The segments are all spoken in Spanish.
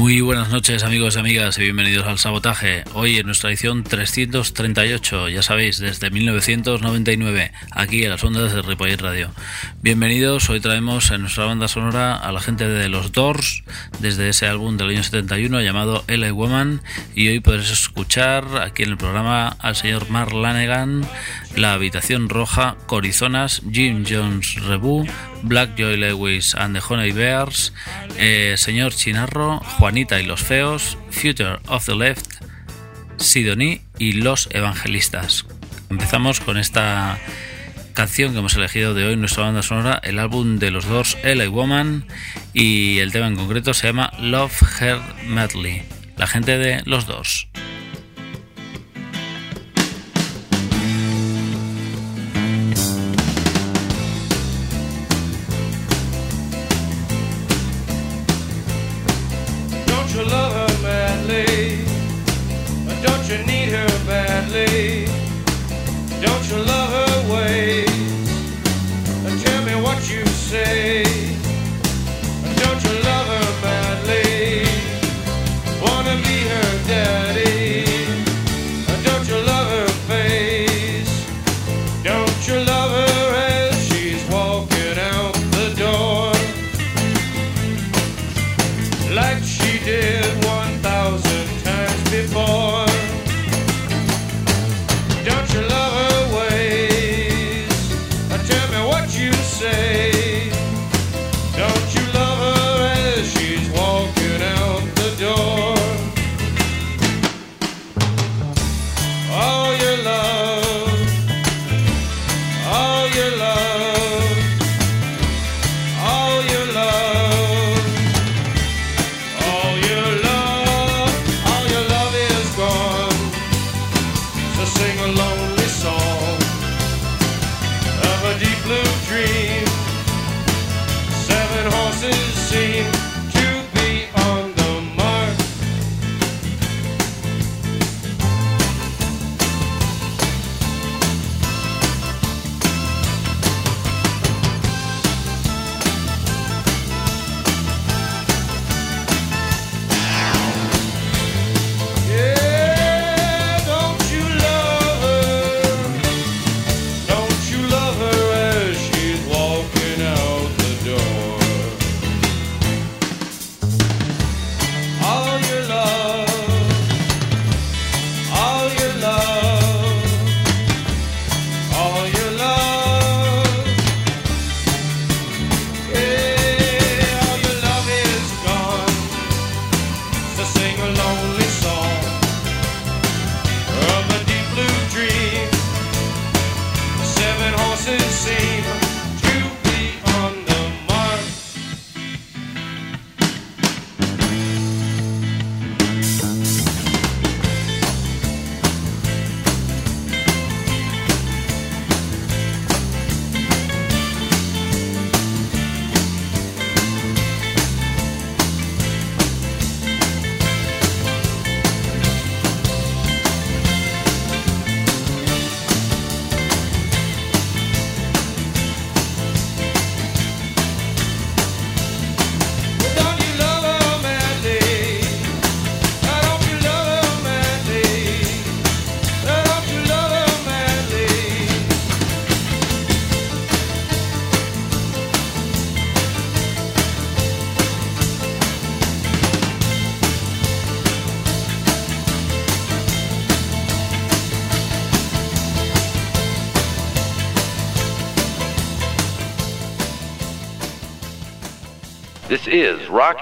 Muy buenas noches amigos y amigas y bienvenidos al Sabotaje. Hoy en nuestra edición 338, ya sabéis, desde 1999, aquí en las ondas de Ripollet Radio. Bienvenidos, hoy traemos en nuestra banda sonora a la gente de Los Doors, desde ese álbum del año 71 llamado LA Woman, y hoy podréis escuchar aquí en el programa al señor Mark Lanegan, La Habitación Roja, Corizonas, Jim Jones Rebu, Black Joy Lewis and the Honey Bears, eh, Señor Chinarro, Juanita y los Feos, Future of the Left, Sidoní y Los Evangelistas. Empezamos con esta canción que hemos elegido de hoy nuestra banda sonora, el álbum de los dos LA Woman y el tema en concreto se llama Love Her Madly, la gente de los dos. need her badly? Don't you love her ways? Tell me what you say.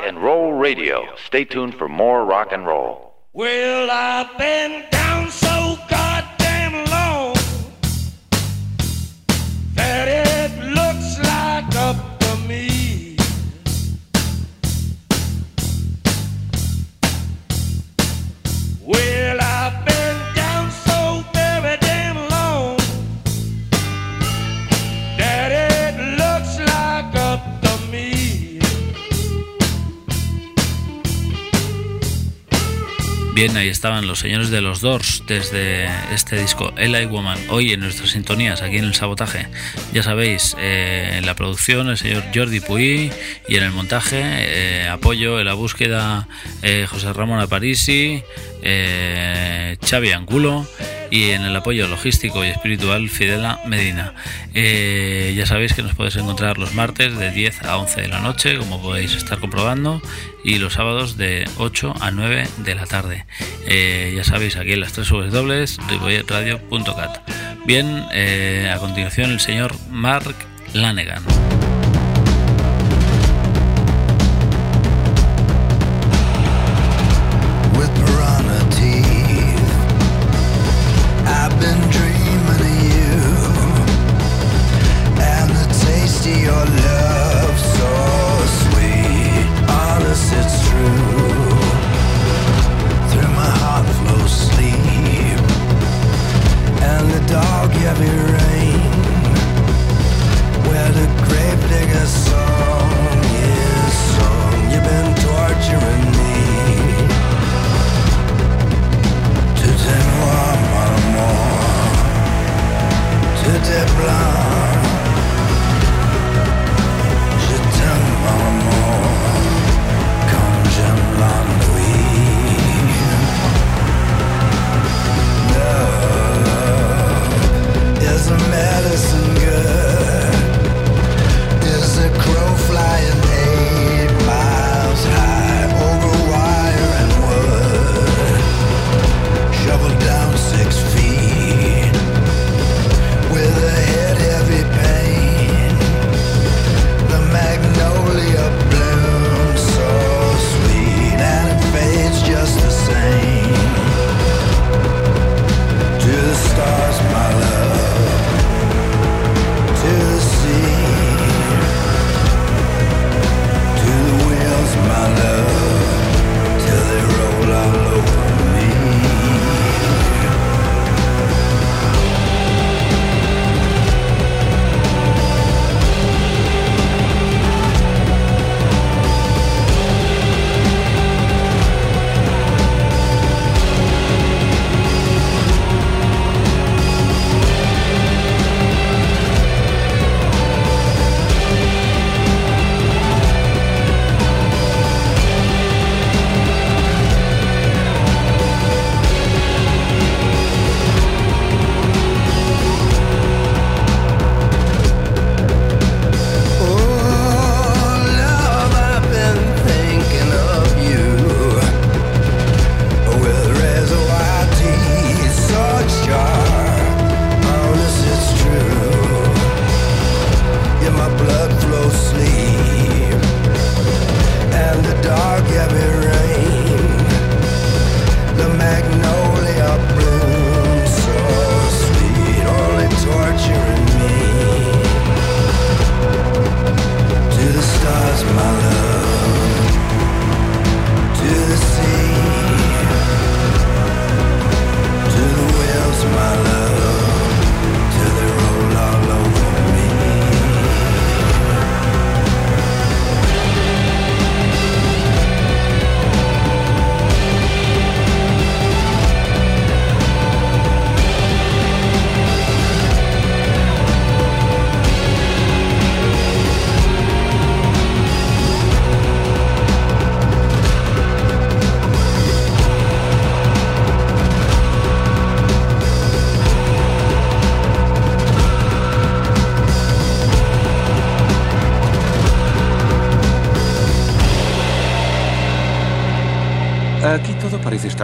And Roll Radio. Stay tuned for more rock and roll. Well, I've been Bien, ahí estaban los señores de los Doors desde este disco Eli Woman, hoy en nuestras sintonías, aquí en el sabotaje. Ya sabéis, eh, en la producción el señor Jordi Puy y en el montaje eh, apoyo en la búsqueda eh, José Ramón Aparisi, Xavi Angulo y en el apoyo logístico y espiritual Fidela Medina. ya sabéis que nos podéis encontrar los martes de 10 a 11 de la noche, como podéis estar comprobando, y los sábados de 8 a 9 de la tarde. Eh, ya sabéis, aquí en las tres dobles, radio.cat. Bien, eh, a continuación el señor Mark Lanegan.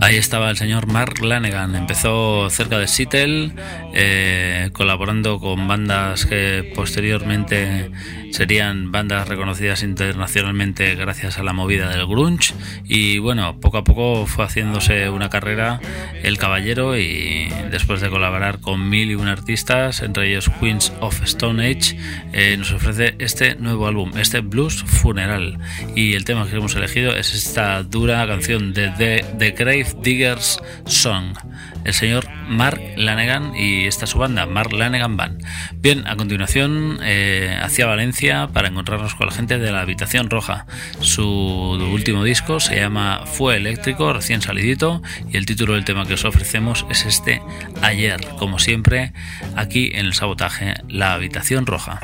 Ahí estaba el señor Mark Lanegan. Empezó cerca de Seattle, eh, colaborando con bandas que posteriormente serían bandas reconocidas internacionalmente gracias a la movida del grunge. Y bueno, poco a poco fue haciéndose una carrera el caballero y después de colaborar con mil y un artistas, entre ellos Queens of Stone Age, eh, nos ofrece este nuevo álbum, este Blues Funeral. Y el tema que hemos elegido es esta dura canción de The, The Grave Diggers Song, el señor Mark Lanegan y esta su banda, Mark Lanegan Band. Bien, a continuación eh, hacia Valencia para encontrarnos con la gente de la Habitación Roja. Su último disco se llama Fue Eléctrico, recién salidito, y el título del tema que os ofrecemos es este Ayer, como siempre, aquí en el sabotaje, La Habitación Roja.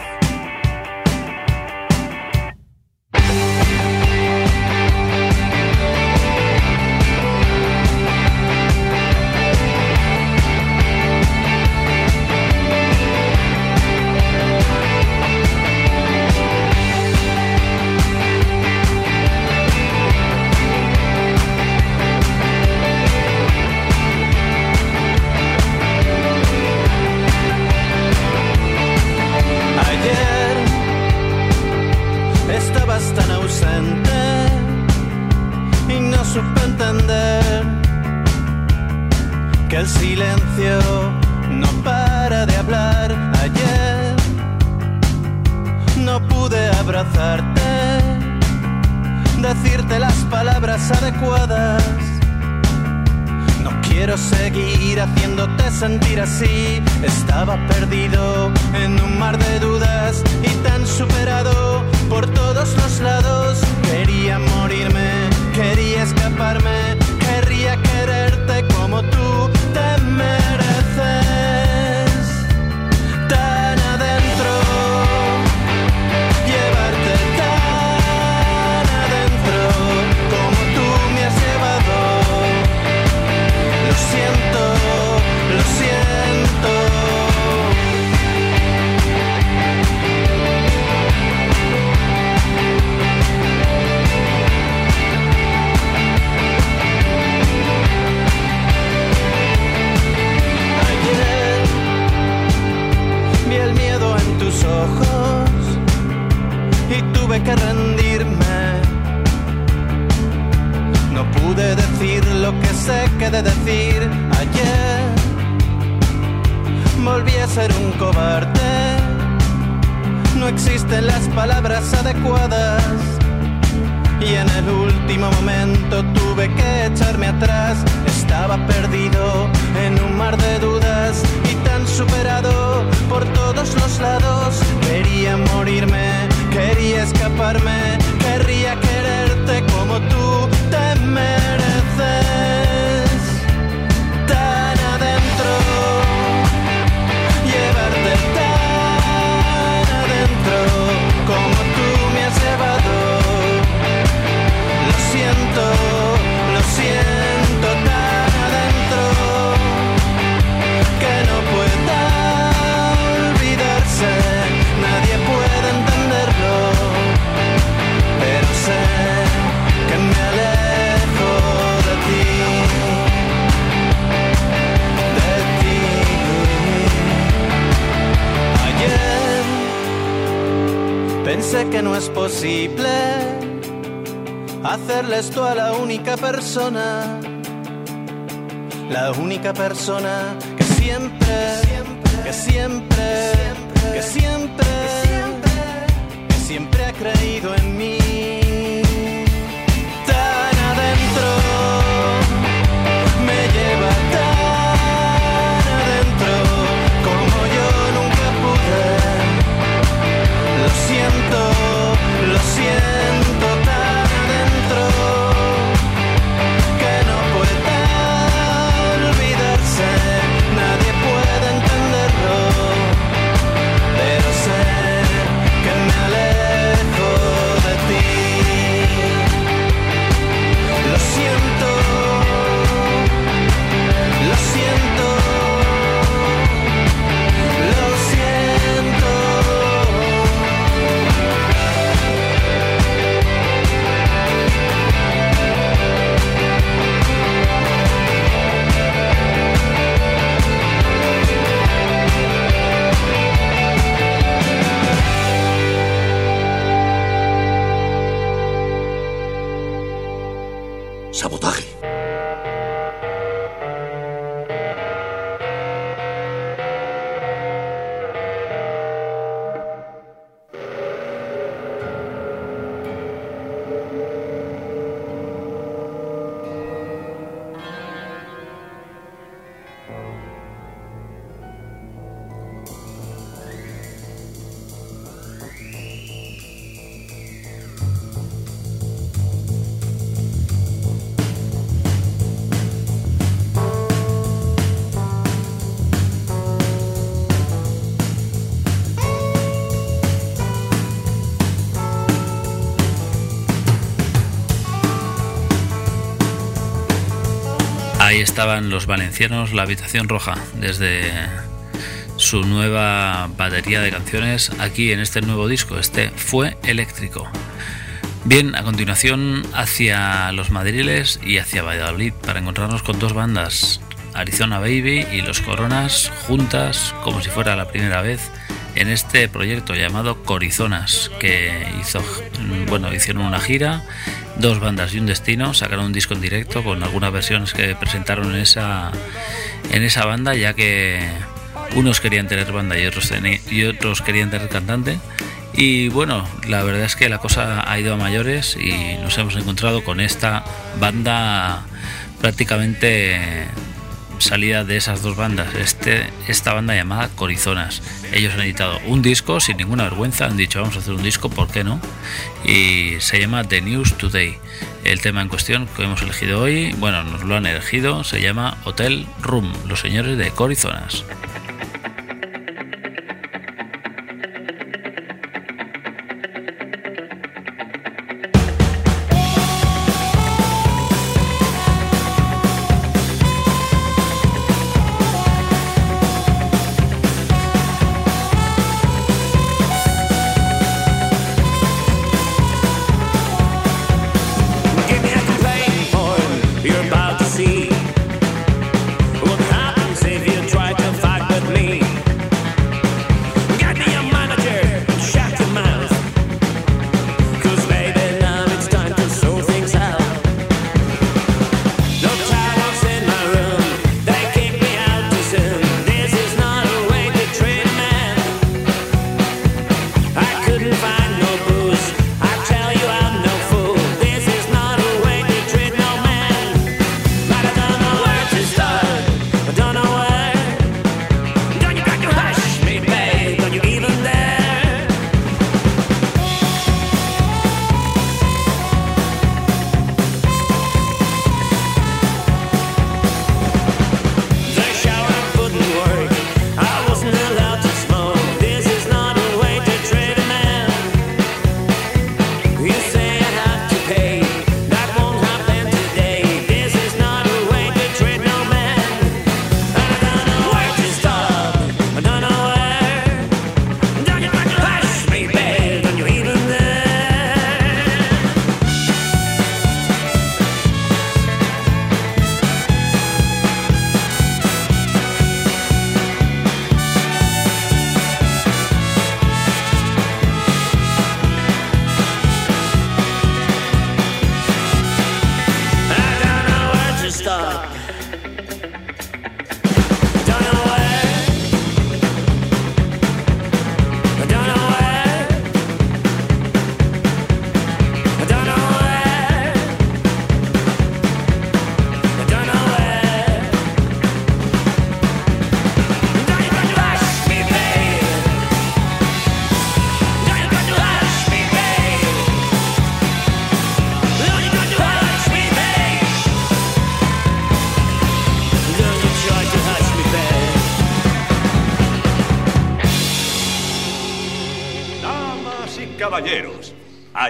Hacerle esto a la única persona, la única persona que siempre, que siempre, que siempre, que siempre ha creído en mí. Tan adentro estaban los valencianos, la habitación roja, desde su nueva batería de canciones aquí en este nuevo disco, este fue eléctrico. Bien, a continuación hacia los Madriles y hacia Valladolid para encontrarnos con dos bandas, Arizona Baby y Los Coronas, juntas como si fuera la primera vez en este proyecto llamado Corizonas, que hizo, bueno, hicieron una gira, dos bandas y un destino, sacaron un disco en directo con algunas versiones que presentaron en esa, en esa banda, ya que unos querían tener banda y otros, y otros querían tener cantante. Y bueno, la verdad es que la cosa ha ido a mayores y nos hemos encontrado con esta banda prácticamente salida de esas dos bandas, este, esta banda llamada Corizonas. Ellos han editado un disco sin ninguna vergüenza, han dicho vamos a hacer un disco, ¿por qué no? Y se llama The News Today. El tema en cuestión que hemos elegido hoy, bueno, nos lo han elegido, se llama Hotel Room, los señores de Corizonas.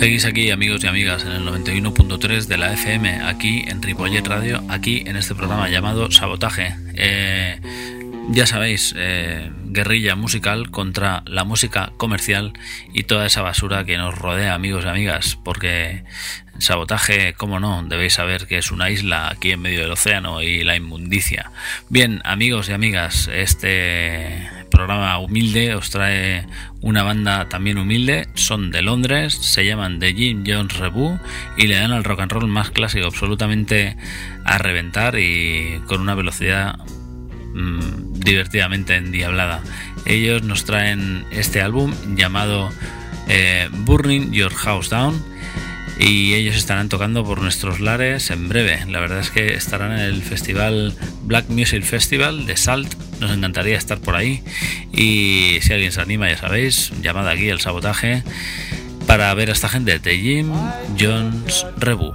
Seguís aquí, amigos y amigas, en el 91.3 de la FM, aquí en Ripollet Radio, aquí en este programa llamado Sabotaje. Eh, ya sabéis, eh, guerrilla musical contra la música comercial y toda esa basura que nos rodea, amigos y amigas, porque sabotaje, como no, debéis saber que es una isla aquí en medio del océano y la inmundicia. Bien, amigos y amigas, este programa humilde os trae una banda también humilde, son de Londres, se llaman The Jim Jones Revue y le dan al rock and roll más clásico, absolutamente a reventar y con una velocidad mmm, divertidamente endiablada. Ellos nos traen este álbum llamado eh, Burning Your House Down y ellos estarán tocando por nuestros lares en breve. La verdad es que estarán en el festival Black Music Festival de Salt. Nos encantaría estar por ahí y si alguien se anima, ya sabéis, llamada aquí el sabotaje para ver a esta gente de Jim Jones Rebu.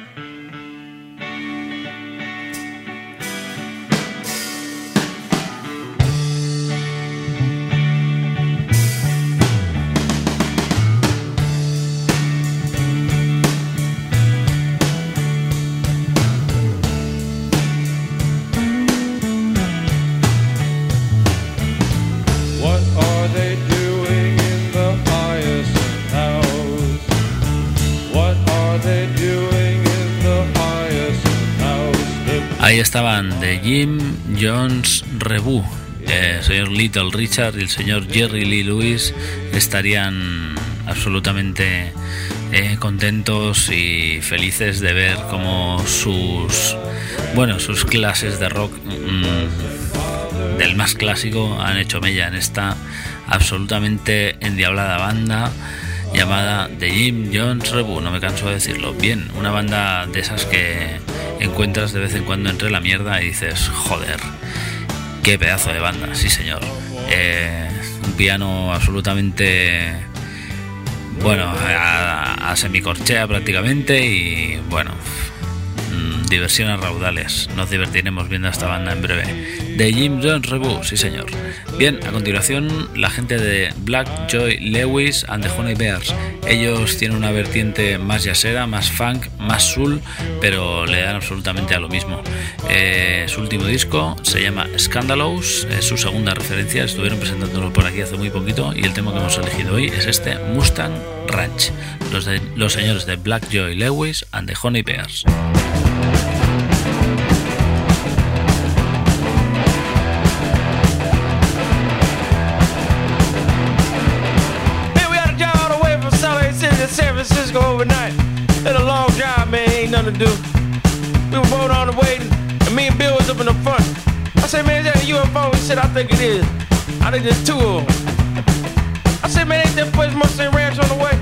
Estaban de Jim Jones Rebu. El señor Little Richard y el señor Jerry Lee Lewis estarían absolutamente eh, contentos y felices de ver cómo sus bueno sus clases de rock mmm, del más clásico han hecho mella en esta absolutamente endiablada banda llamada The Jim Jones Rebu, no me canso de decirlo. Bien, una banda de esas que encuentras de vez en cuando entre la mierda y dices, joder, qué pedazo de banda, sí señor. Eh, un piano absolutamente, bueno, a, a semicorchea prácticamente y bueno, diversión a raudales. Nos divertiremos viendo a esta banda en breve. De Jim Jones Rebu, sí señor. Bien, a continuación la gente de Black Joy Lewis and the Honey Bears. Ellos tienen una vertiente más yacera, más funk, más soul, pero le dan absolutamente a lo mismo. Eh, su último disco se llama Scandalous, es su segunda referencia, estuvieron presentándolo por aquí hace muy poquito y el tema que hemos elegido hoy es este Mustang Ranch, los, de, los señores de Black Joy Lewis and the Honey Bears. To do. We were both on the way, and me and Bill was up in the front. I said, man, is that a UFO? He said, I think it is. I think there's two of them. I said, man, ain't that place Mustang Ranch on the way?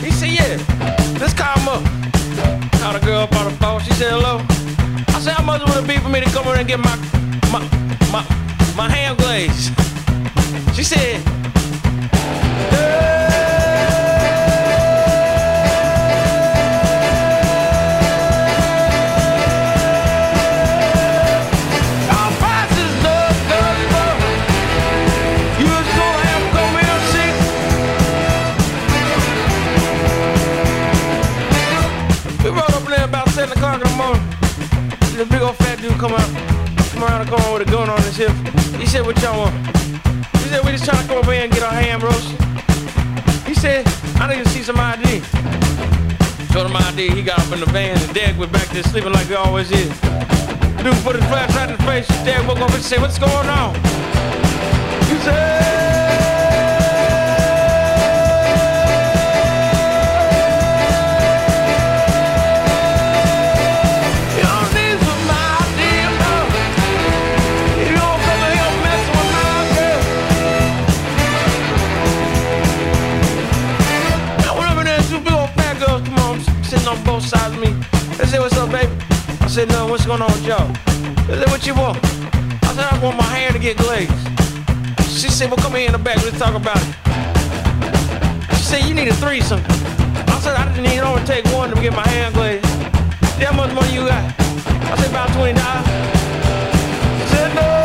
He said, yeah. Let's call him up. Called a girl up on the phone. She said, hello. I said, how much would it be for me to come in and get my my my my ham glaze? She said, This big old fat dude come out, come around the corner with a gun on his hip. He said, what y'all want? He said, we just trying to come over here and get our ham roast. He said, I need to see some ID. Showed him ID, he got up in the van and Dad went back there sleeping like he always is. Dude put his flashlight in his face, Dad woke up and said, what's going on? He said, on, both sides of me. They said, what's up, baby? I said, no, what's going on with y'all? They said, what you want? I said, I want my hair to get glazed. She said, well, come here in the back, let's talk about it. She said, you need a threesome. I said, I didn't need, only take one to get my hair glazed. How much money you got? I said, about $20. She said, no.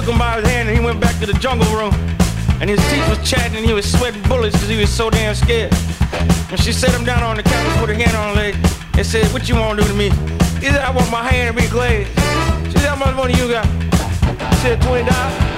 Took him by his hand and he went back to the jungle room. And his teeth was chatting and he was sweating bullets because he was so damn scared. And she set him down on the couch, put her hand on her leg, and said, What you want to do to me? He said, I want my hand to be glazed. She said, How much money you got? He said, $20.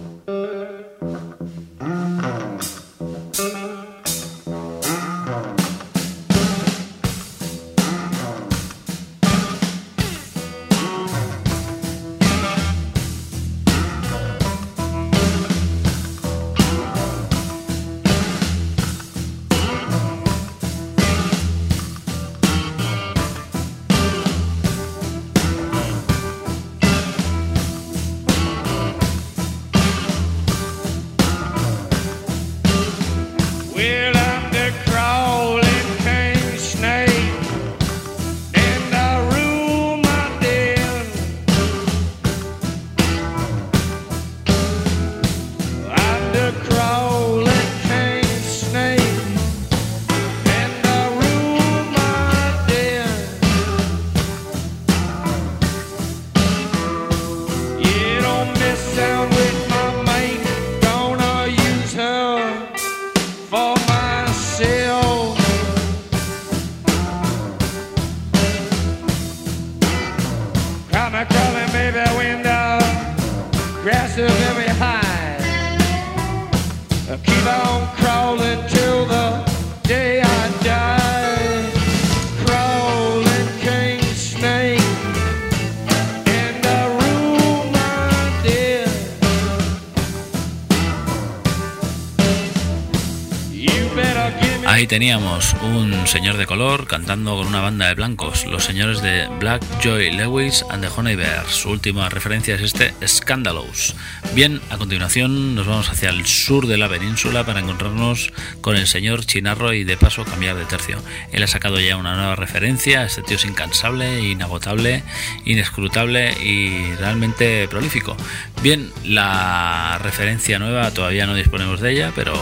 Teníamos un señor de color cantando con una banda de blancos, los señores de Black Joy Lewis and the Honey Bears. Su última referencia es este Scandalous. Bien, a continuación nos vamos hacia el sur de la península para encontrarnos con el señor Chinarro y de paso cambiar de tercio. Él ha sacado ya una nueva referencia, este tío es incansable, inagotable, inescrutable y realmente prolífico. Bien, la referencia nueva todavía no disponemos de ella, pero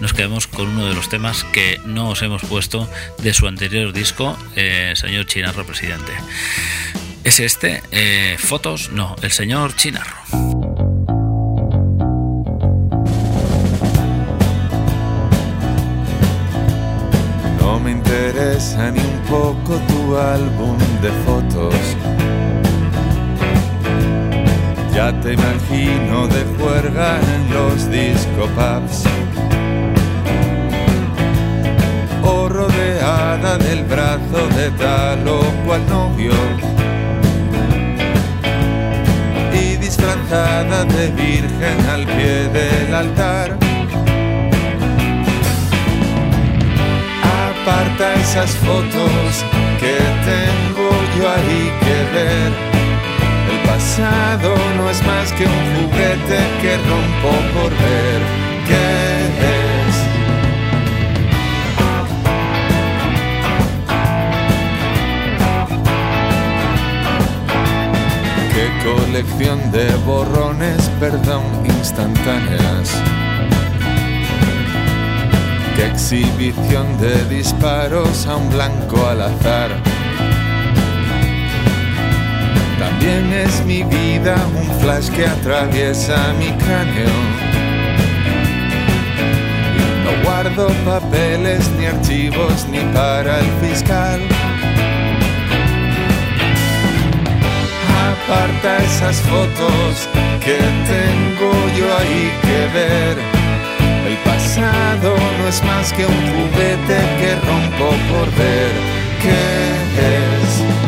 nos quedamos con uno de los temas que no os hemos puesto de su anterior disco, eh, señor Chinarro Presidente. ¿Es este? Eh, ¿Fotos? No, el señor Chinarro. No me interesa ni un poco tu álbum de fotos. Ya te imagino de juerga en los disco pubs. Rodeada del brazo de tal o cual novio. Y disfrazada de virgen al pie del altar. aparta esas fotos que tengo yo ahí que ver. El pasado no es más que un juguete que rompo por ver qué colección de borrones, perdón, instantáneas. Qué exhibición de disparos a un blanco al azar. También es mi vida un flash que atraviesa mi cráneo. No guardo papeles ni archivos ni para el fiscal. Aparta esas fotos que tengo yo ahí que ver. El pasado no es más que un juguete que rompo por ver qué es.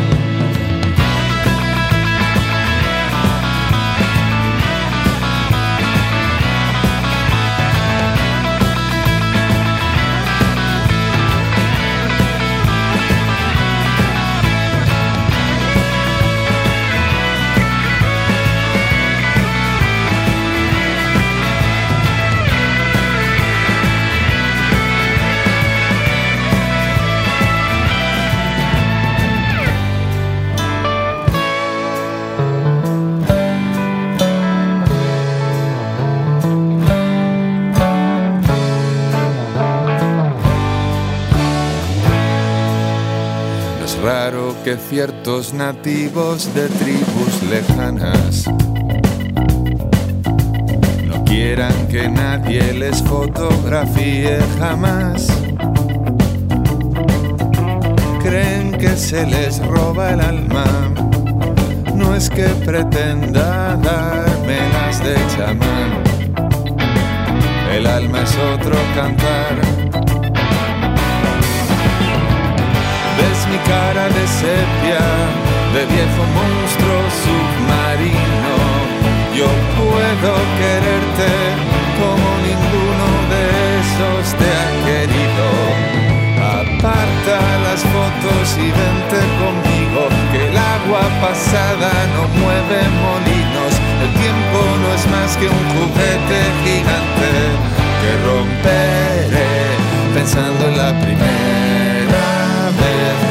Ciertos nativos de tribus lejanas no quieran que nadie les fotografíe jamás. Creen que se les roba el alma. No es que pretenda dármelas de chamán. El alma es otro cantar. Ves mi cara de sepia, de viejo monstruo submarino. Yo puedo quererte como ninguno de esos te ha querido. Aparta las fotos y vente conmigo, que el agua pasada no mueve molinos. El tiempo no es más que un juguete gigante que romperé pensando en la primera vez,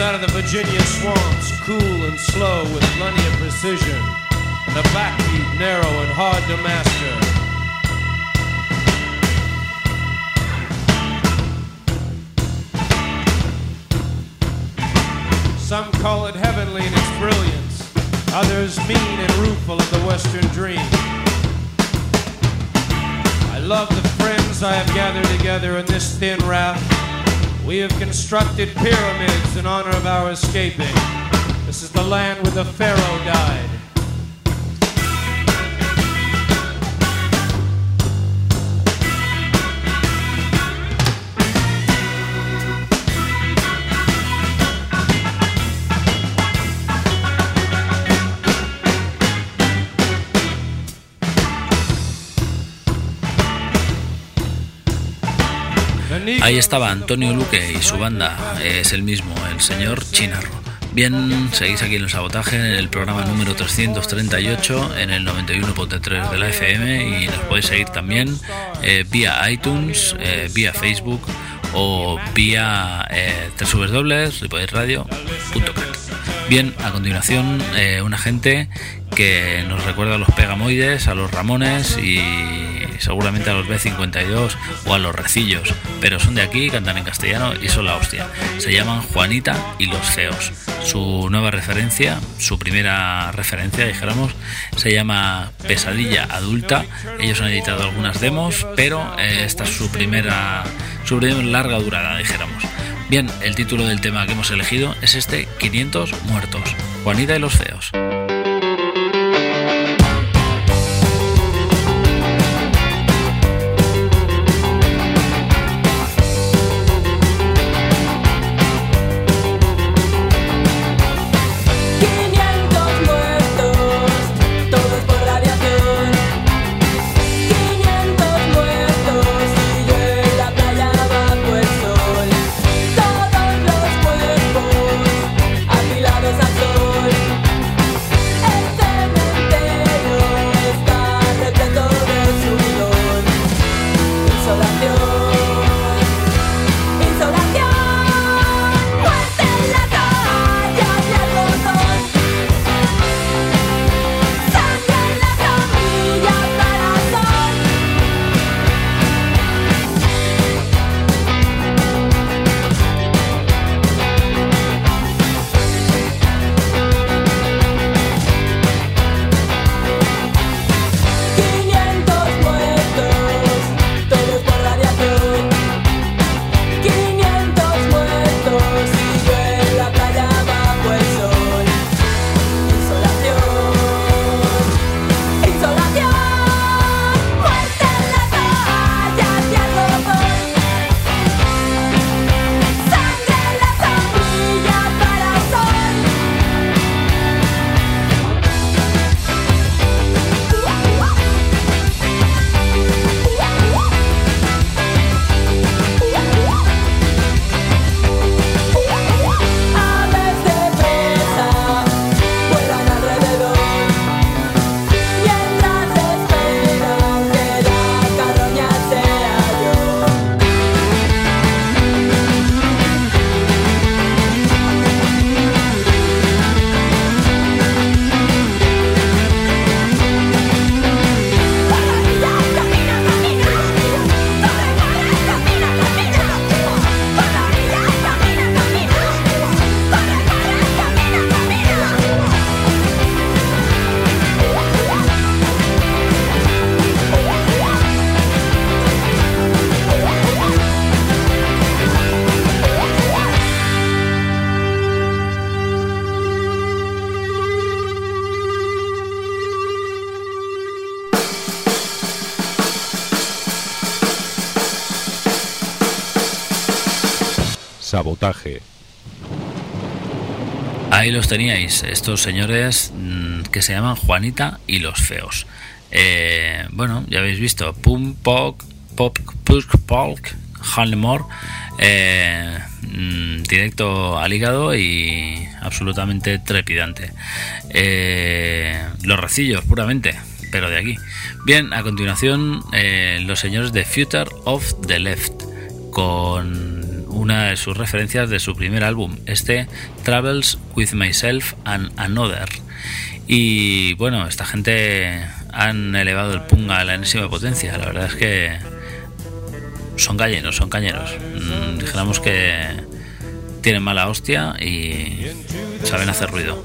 Out of the Virginia swamps, cool and slow with plenty of precision. And a backbeat narrow and hard to master. Some call it heavenly in its brilliance, others mean and rueful of the Western dream. I love the friends I have gathered together in this thin raft. We have constructed pyramids in honor of our escaping. This is the land where the Pharaoh died. Ahí estaba Antonio Luque y su banda, es el mismo, el señor Chinarro. Bien, seguís aquí en el sabotaje, en el programa número 338, en el 91.3 de la FM y nos podéis seguir también eh, vía iTunes, eh, vía Facebook o vía eh, www.ripollesradio.com. Bien, a continuación, eh, una gente que nos recuerda a los Pegamoides, a los Ramones y seguramente a los B52 o a los Recillos, pero son de aquí, cantan en castellano y son la hostia. Se llaman Juanita y los Feos. Su nueva referencia, su primera referencia, dijéramos, se llama Pesadilla Adulta. Ellos han editado algunas demos, pero eh, esta es su primera, su primera larga durada, dijéramos. Bien, el título del tema que hemos elegido es este 500 muertos. Juanita y los Feos. Ahí los teníais, estos señores mm, que se llaman Juanita y los Feos. Eh, bueno, ya habéis visto, Pum, Pop, Pop, Pusk, Polk, Hanlemore, eh, mm, directo al hígado y absolutamente trepidante. Eh, los recillos, puramente. pero de aquí. Bien, a continuación, eh, los señores de Future of the Left, con una de sus referencias de su primer álbum, este Travels with Myself and Another. Y bueno, esta gente han elevado el punga a la enésima potencia, la verdad es que son gallenos, son cañeros. Mm, dijéramos que tienen mala hostia y saben hacer ruido.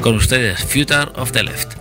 Con ustedes, Future of the Left.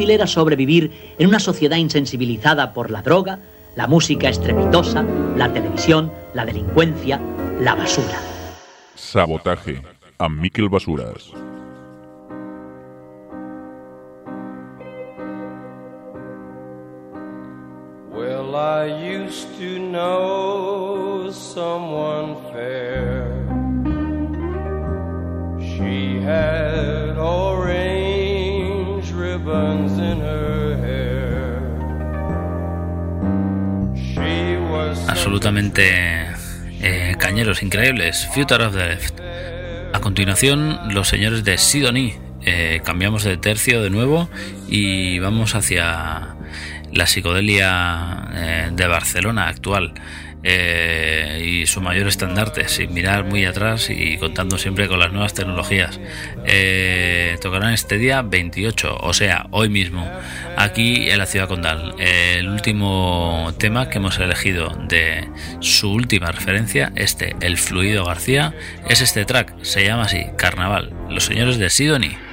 Difícil era sobrevivir en una sociedad insensibilizada por la droga, la música estrepitosa, la televisión, la delincuencia, la basura. Sabotaje. A Miquel Basuras. Well, I used to know someone fair. She had absolutamente eh, cañeros, increíbles. Future of the Left. A continuación, los señores de Sidonie. Eh, cambiamos de tercio de nuevo y vamos hacia la psicodelia eh, de Barcelona actual eh, y su mayor estandarte, sin mirar muy atrás y contando siempre con las nuevas tecnologías. Eh, tocarán este día 28, o sea, hoy mismo, aquí en la ciudad condal. el último tema que hemos elegido de su última referencia, este, El Fluido García, es este track, se llama así, Carnaval, los señores de Sidonie.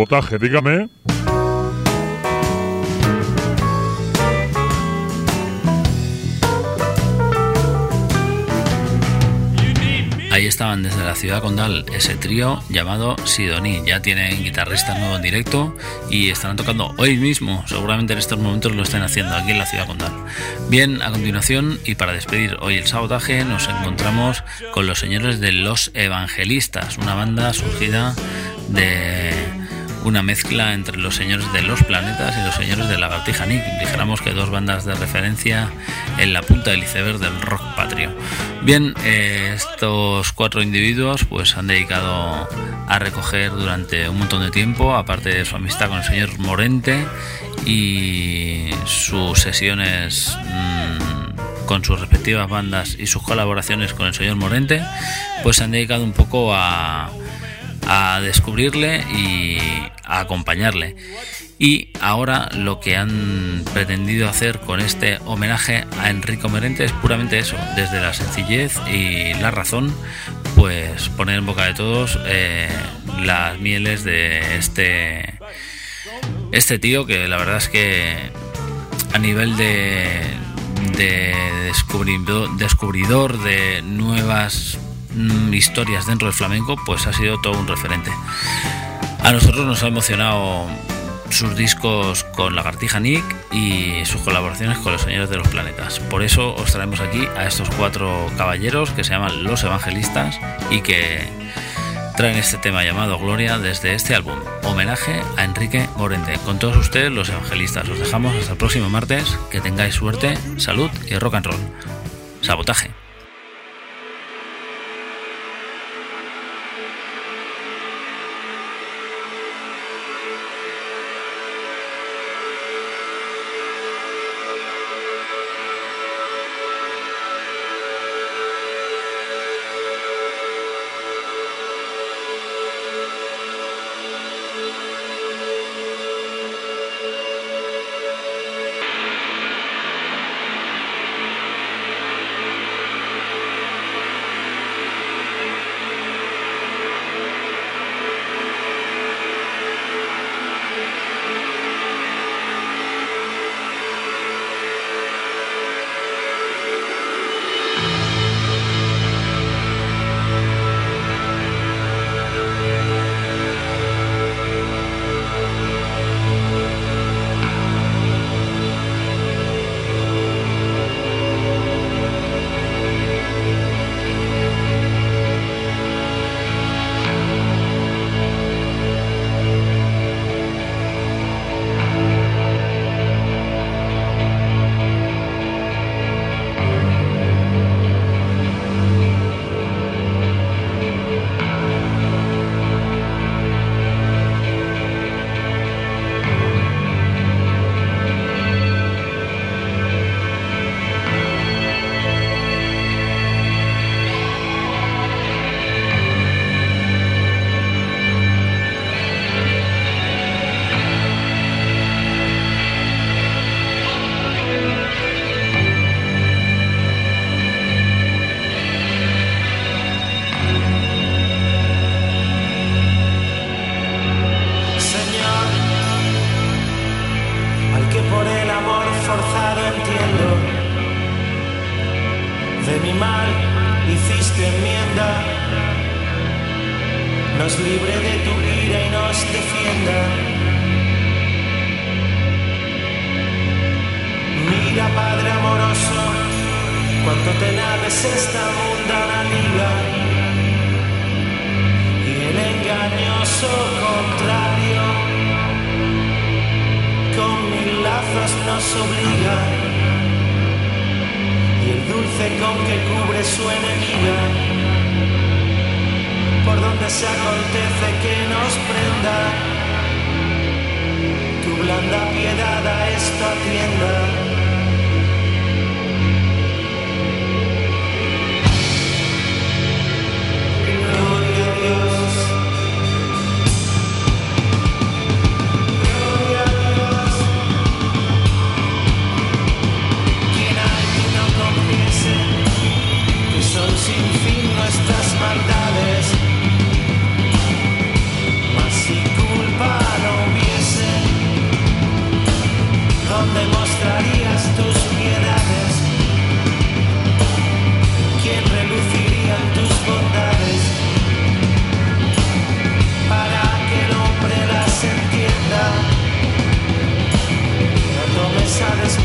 Sabotaje, dígame. Ahí estaban desde la ciudad condal ese trío llamado Sidoní. Ya tienen guitarristas nuevos en directo y estarán tocando hoy mismo. Seguramente en estos momentos lo estén haciendo aquí en la ciudad condal. Bien, a continuación y para despedir hoy el sabotaje nos encontramos con los señores de Los Evangelistas, una banda surgida de una mezcla entre los señores de los planetas y los señores de Lagartija Nick. Dijéramos que dos bandas de referencia en la punta del iceberg del rock patrio. Bien, eh, estos cuatro individuos pues han dedicado a recoger durante un montón de tiempo, aparte de su amistad con el señor Morente y sus sesiones mmm, con sus respectivas bandas y sus colaboraciones con el señor Morente, pues se han dedicado un poco a a descubrirle y a acompañarle. Y ahora lo que han pretendido hacer con este homenaje a Enrico Merente es puramente eso, desde la sencillez y la razón, pues poner en boca de todos eh, las mieles de este este tío que la verdad es que a nivel de, de descubridor, descubridor de nuevas mm, historias dentro del flamenco, pues ha sido todo un referente. A nosotros nos ha emocionado sus discos con Lagartija Nick y sus colaboraciones con los Señores de los Planetas. Por eso os traemos aquí a estos cuatro caballeros que se llaman Los Evangelistas y que traen este tema llamado Gloria desde este álbum, homenaje a Enrique Morente. Con todos ustedes, los evangelistas, os dejamos hasta el próximo martes. Que tengáis suerte, salud y rock and roll. Sabotaje. Con que cubre su enemiga. Por donde se acontece que nos prenda. Tu blanda piedad a esta tienda satisfied.